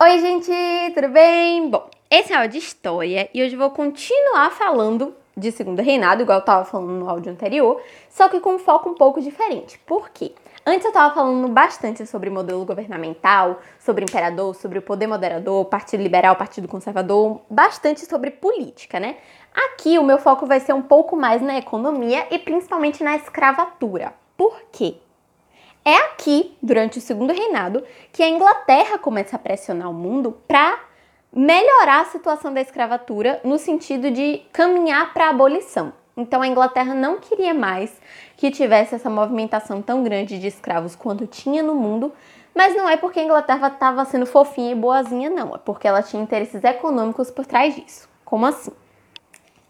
Oi, gente, tudo bem? Bom, esse é o áudio de história e hoje vou continuar falando de Segundo Reinado, igual eu tava falando no áudio anterior, só que com um foco um pouco diferente. Por quê? Antes eu tava falando bastante sobre modelo governamental, sobre imperador, sobre o poder moderador, partido liberal, partido conservador, bastante sobre política, né? Aqui o meu foco vai ser um pouco mais na economia e principalmente na escravatura. Por quê? É aqui, durante o segundo reinado, que a Inglaterra começa a pressionar o mundo para melhorar a situação da escravatura no sentido de caminhar para a abolição. Então a Inglaterra não queria mais que tivesse essa movimentação tão grande de escravos quanto tinha no mundo, mas não é porque a Inglaterra estava sendo fofinha e boazinha, não, é porque ela tinha interesses econômicos por trás disso. Como assim?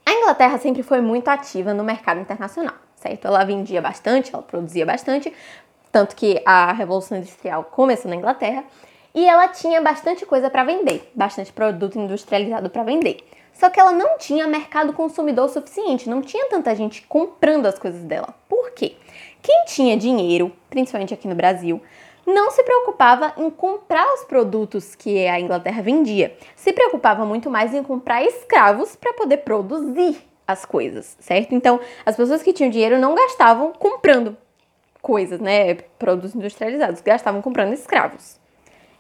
A Inglaterra sempre foi muito ativa no mercado internacional, certo? Ela vendia bastante, ela produzia bastante, tanto que a Revolução Industrial começou na Inglaterra, e ela tinha bastante coisa para vender, bastante produto industrializado para vender. Só que ela não tinha mercado consumidor suficiente, não tinha tanta gente comprando as coisas dela. Por quê? Quem tinha dinheiro, principalmente aqui no Brasil, não se preocupava em comprar os produtos que a Inglaterra vendia, se preocupava muito mais em comprar escravos para poder produzir as coisas, certo? Então, as pessoas que tinham dinheiro não gastavam comprando coisas, né, produtos industrializados, gastavam comprando escravos.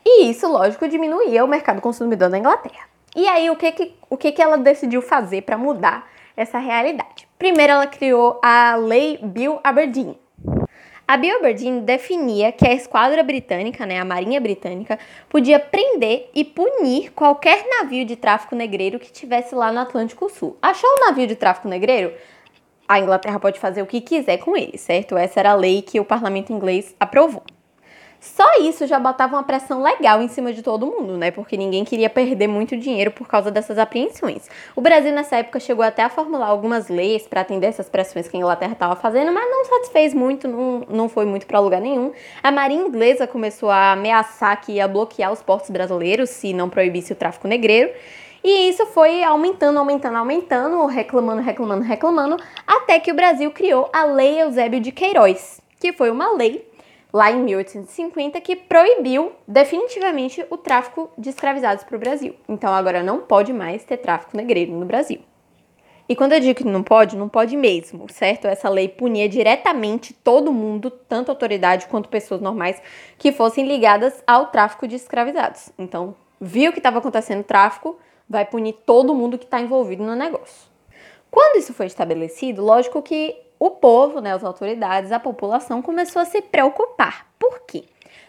E isso, lógico, diminuía o mercado consumidor da Inglaterra. E aí, o que, que, o que, que ela decidiu fazer para mudar essa realidade? Primeiro, ela criou a Lei Bill Aberdeen. A Bill Aberdeen definia que a esquadra britânica, né, a Marinha Britânica, podia prender e punir qualquer navio de tráfico negreiro que tivesse lá no Atlântico Sul. Achou um navio de tráfico negreiro? A Inglaterra pode fazer o que quiser com ele, certo? Essa era a lei que o parlamento inglês aprovou. Só isso já botava uma pressão legal em cima de todo mundo, né? Porque ninguém queria perder muito dinheiro por causa dessas apreensões. O Brasil, nessa época, chegou até a formular algumas leis para atender essas pressões que a Inglaterra estava fazendo, mas não satisfez muito, não, não foi muito para lugar nenhum. A Marinha Inglesa começou a ameaçar que ia bloquear os portos brasileiros se não proibisse o tráfico negreiro. E isso foi aumentando, aumentando, aumentando, reclamando, reclamando, reclamando, até que o Brasil criou a Lei Eusébio de Queiroz, que foi uma lei lá em 1850, que proibiu definitivamente o tráfico de escravizados para o Brasil. Então agora não pode mais ter tráfico negreiro no Brasil. E quando eu digo que não pode, não pode mesmo, certo? Essa lei punia diretamente todo mundo, tanto autoridade quanto pessoas normais, que fossem ligadas ao tráfico de escravizados. Então, viu que estava acontecendo tráfico, vai punir todo mundo que está envolvido no negócio. Quando isso foi estabelecido, lógico que o povo, né, as autoridades, a população começou a se preocupar. Por quê?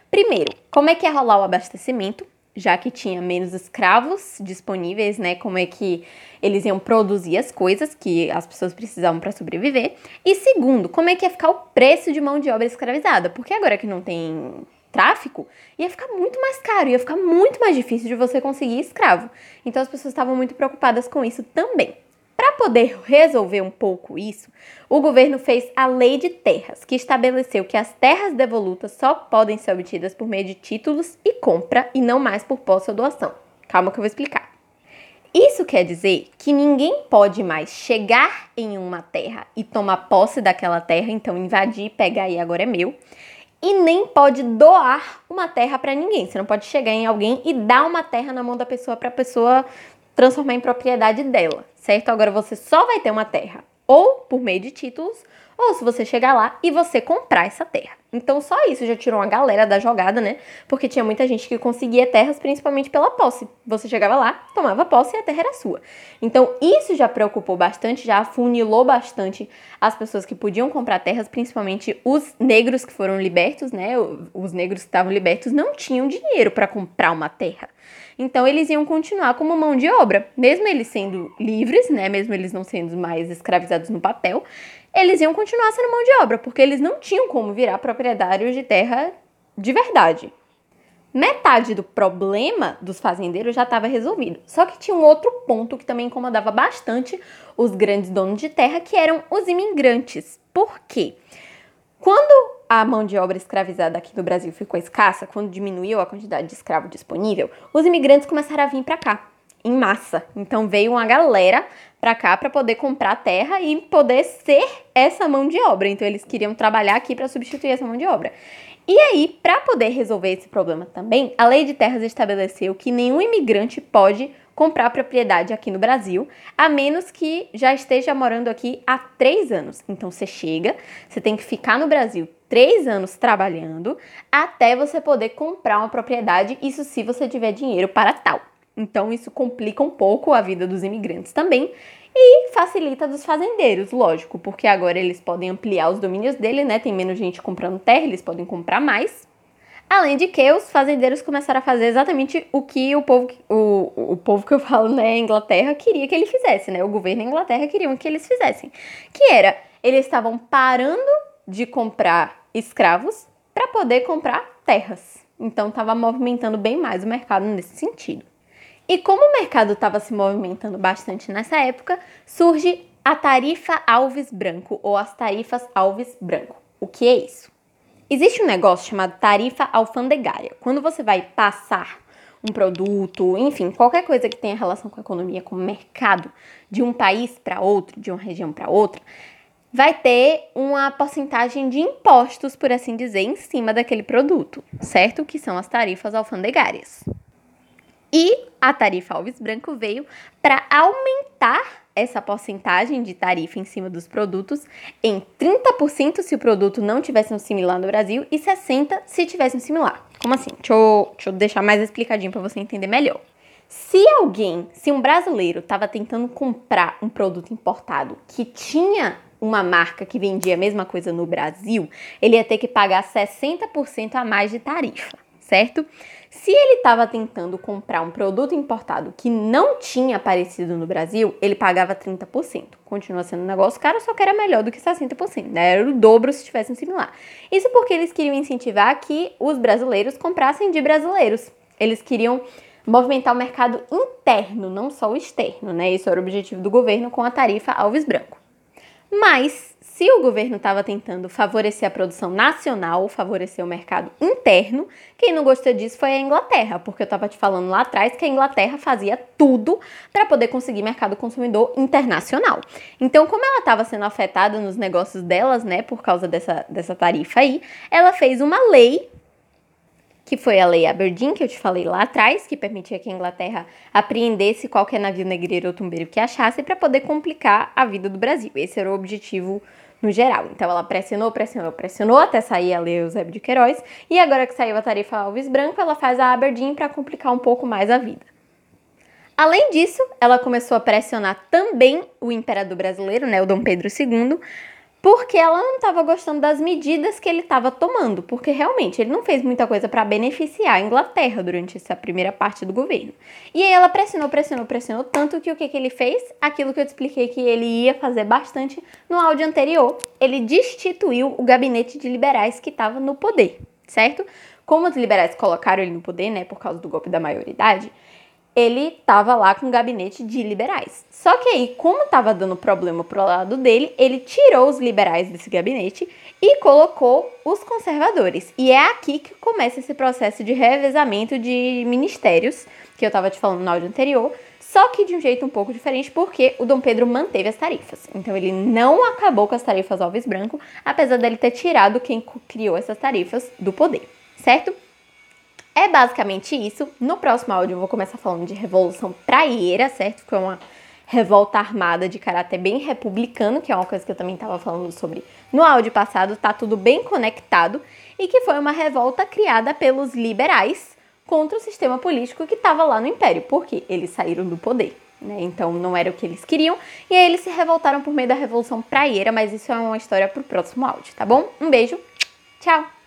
Primeiro, como é que ia rolar o abastecimento, já que tinha menos escravos disponíveis, né? Como é que eles iam produzir as coisas que as pessoas precisavam para sobreviver? E segundo, como é que ia ficar o preço de mão de obra escravizada? Porque agora que não tem tráfico, ia ficar muito mais caro, ia ficar muito mais difícil de você conseguir escravo. Então as pessoas estavam muito preocupadas com isso também. Para poder resolver um pouco isso, o governo fez a Lei de Terras, que estabeleceu que as terras devolutas só podem ser obtidas por meio de títulos e compra e não mais por posse ou doação. Calma que eu vou explicar. Isso quer dizer que ninguém pode mais chegar em uma terra e tomar posse daquela terra, então invadir, pegar e agora é meu, e nem pode doar uma terra para ninguém. Você não pode chegar em alguém e dar uma terra na mão da pessoa para a pessoa transformar em propriedade dela, certo? Agora você só vai ter uma terra ou por meio de títulos, ou se você chegar lá e você comprar essa terra. Então só isso já tirou uma galera da jogada, né? Porque tinha muita gente que conseguia terras principalmente pela posse. Você chegava lá, tomava posse e a terra era sua. Então isso já preocupou bastante, já afunilou bastante as pessoas que podiam comprar terras, principalmente os negros que foram libertos, né? Os negros que estavam libertos não tinham dinheiro para comprar uma terra. Então eles iam continuar como mão de obra, mesmo eles sendo livres, né? Mesmo eles não sendo mais escravizados no papel, eles iam continuar sendo mão de obra, porque eles não tinham como virar proprietários de terra de verdade. Metade do problema dos fazendeiros já estava resolvido. Só que tinha um outro ponto que também incomodava bastante os grandes donos de terra, que eram os imigrantes. Por quê? Quando a mão de obra escravizada aqui no Brasil ficou escassa, quando diminuiu a quantidade de escravo disponível, os imigrantes começaram a vir para cá em massa. Então veio uma galera para cá para poder comprar terra e poder ser essa mão de obra. Então eles queriam trabalhar aqui para substituir essa mão de obra. E aí, para poder resolver esse problema também, a Lei de Terras estabeleceu que nenhum imigrante pode comprar propriedade aqui no Brasil, a menos que já esteja morando aqui há três anos. Então você chega, você tem que ficar no Brasil três anos trabalhando até você poder comprar uma propriedade, isso se você tiver dinheiro para tal. Então isso complica um pouco a vida dos imigrantes também e facilita dos fazendeiros, lógico, porque agora eles podem ampliar os domínios dele, né? Tem menos gente comprando terra, eles podem comprar mais. Além de que os fazendeiros começaram a fazer exatamente o que o povo, o, o povo que eu falo, né, Inglaterra, queria que ele fizesse, né? O governo da Inglaterra queria que eles fizessem. Que era, eles estavam parando de comprar escravos para poder comprar terras. Então estava movimentando bem mais o mercado nesse sentido. E como o mercado estava se movimentando bastante nessa época, surge a tarifa Alves Branco ou as tarifas Alves Branco. O que é isso? Existe um negócio chamado tarifa alfandegária. Quando você vai passar um produto, enfim, qualquer coisa que tenha relação com a economia, com o mercado de um país para outro, de uma região para outra, vai ter uma porcentagem de impostos, por assim dizer, em cima daquele produto, certo? Que são as tarifas alfandegárias. E a tarifa Alves Branco veio para aumentar essa porcentagem de tarifa em cima dos produtos em 30% se o produto não tivesse um similar no Brasil e 60% se tivesse um similar. Como assim? Deixa eu, deixa eu deixar mais explicadinho para você entender melhor. Se alguém, se um brasileiro estava tentando comprar um produto importado que tinha uma marca que vendia a mesma coisa no Brasil, ele ia ter que pagar 60% a mais de tarifa, certo? Se ele estava tentando comprar um produto importado que não tinha aparecido no Brasil, ele pagava 30%. Continua sendo um negócio caro, só que era melhor do que 60%, né? Era o dobro se tivesse um similar. Isso porque eles queriam incentivar que os brasileiros comprassem de brasileiros. Eles queriam movimentar o mercado interno, não só o externo, né? Esse era o objetivo do governo com a tarifa Alves Branco. Mas se o governo estava tentando favorecer a produção nacional, favorecer o mercado interno, quem não gostou disso foi a Inglaterra, porque eu estava te falando lá atrás que a Inglaterra fazia tudo para poder conseguir mercado consumidor internacional. Então, como ela estava sendo afetada nos negócios delas, né, por causa dessa, dessa tarifa aí, ela fez uma lei que foi a Lei Aberdeen, que eu te falei lá atrás, que permitia que a Inglaterra apreendesse qualquer navio negreiro ou tumbeiro que achasse para poder complicar a vida do Brasil. Esse era o objetivo no geral. Então ela pressionou, pressionou, pressionou até sair a Lei Eusébio de Queiroz, e agora que saiu a tarifa Alves Branco, ela faz a Aberdeen para complicar um pouco mais a vida. Além disso, ela começou a pressionar também o imperador brasileiro, né, o Dom Pedro II, porque ela não estava gostando das medidas que ele estava tomando, porque realmente ele não fez muita coisa para beneficiar a Inglaterra durante essa primeira parte do governo. E aí ela pressionou, pressionou, pressionou, tanto que o que, que ele fez? Aquilo que eu te expliquei que ele ia fazer bastante no áudio anterior, ele destituiu o gabinete de liberais que estava no poder, certo? Como os liberais colocaram ele no poder, né, por causa do golpe da maioridade, ele estava lá com um gabinete de liberais. Só que aí, como estava dando problema pro lado dele, ele tirou os liberais desse gabinete e colocou os conservadores. E é aqui que começa esse processo de revezamento de ministérios, que eu estava te falando no áudio anterior, só que de um jeito um pouco diferente, porque o Dom Pedro manteve as tarifas. Então ele não acabou com as tarifas Alves Branco, apesar dele ter tirado quem criou essas tarifas do poder, certo? É basicamente isso. No próximo áudio eu vou começar falando de Revolução Praieira, certo? Que é uma revolta armada de caráter bem republicano, que é uma coisa que eu também estava falando sobre no áudio passado, tá tudo bem conectado, e que foi uma revolta criada pelos liberais contra o sistema político que estava lá no Império, porque eles saíram do poder. Né? Então não era o que eles queriam, e aí eles se revoltaram por meio da Revolução Praieira, mas isso é uma história para o próximo áudio, tá bom? Um beijo, tchau!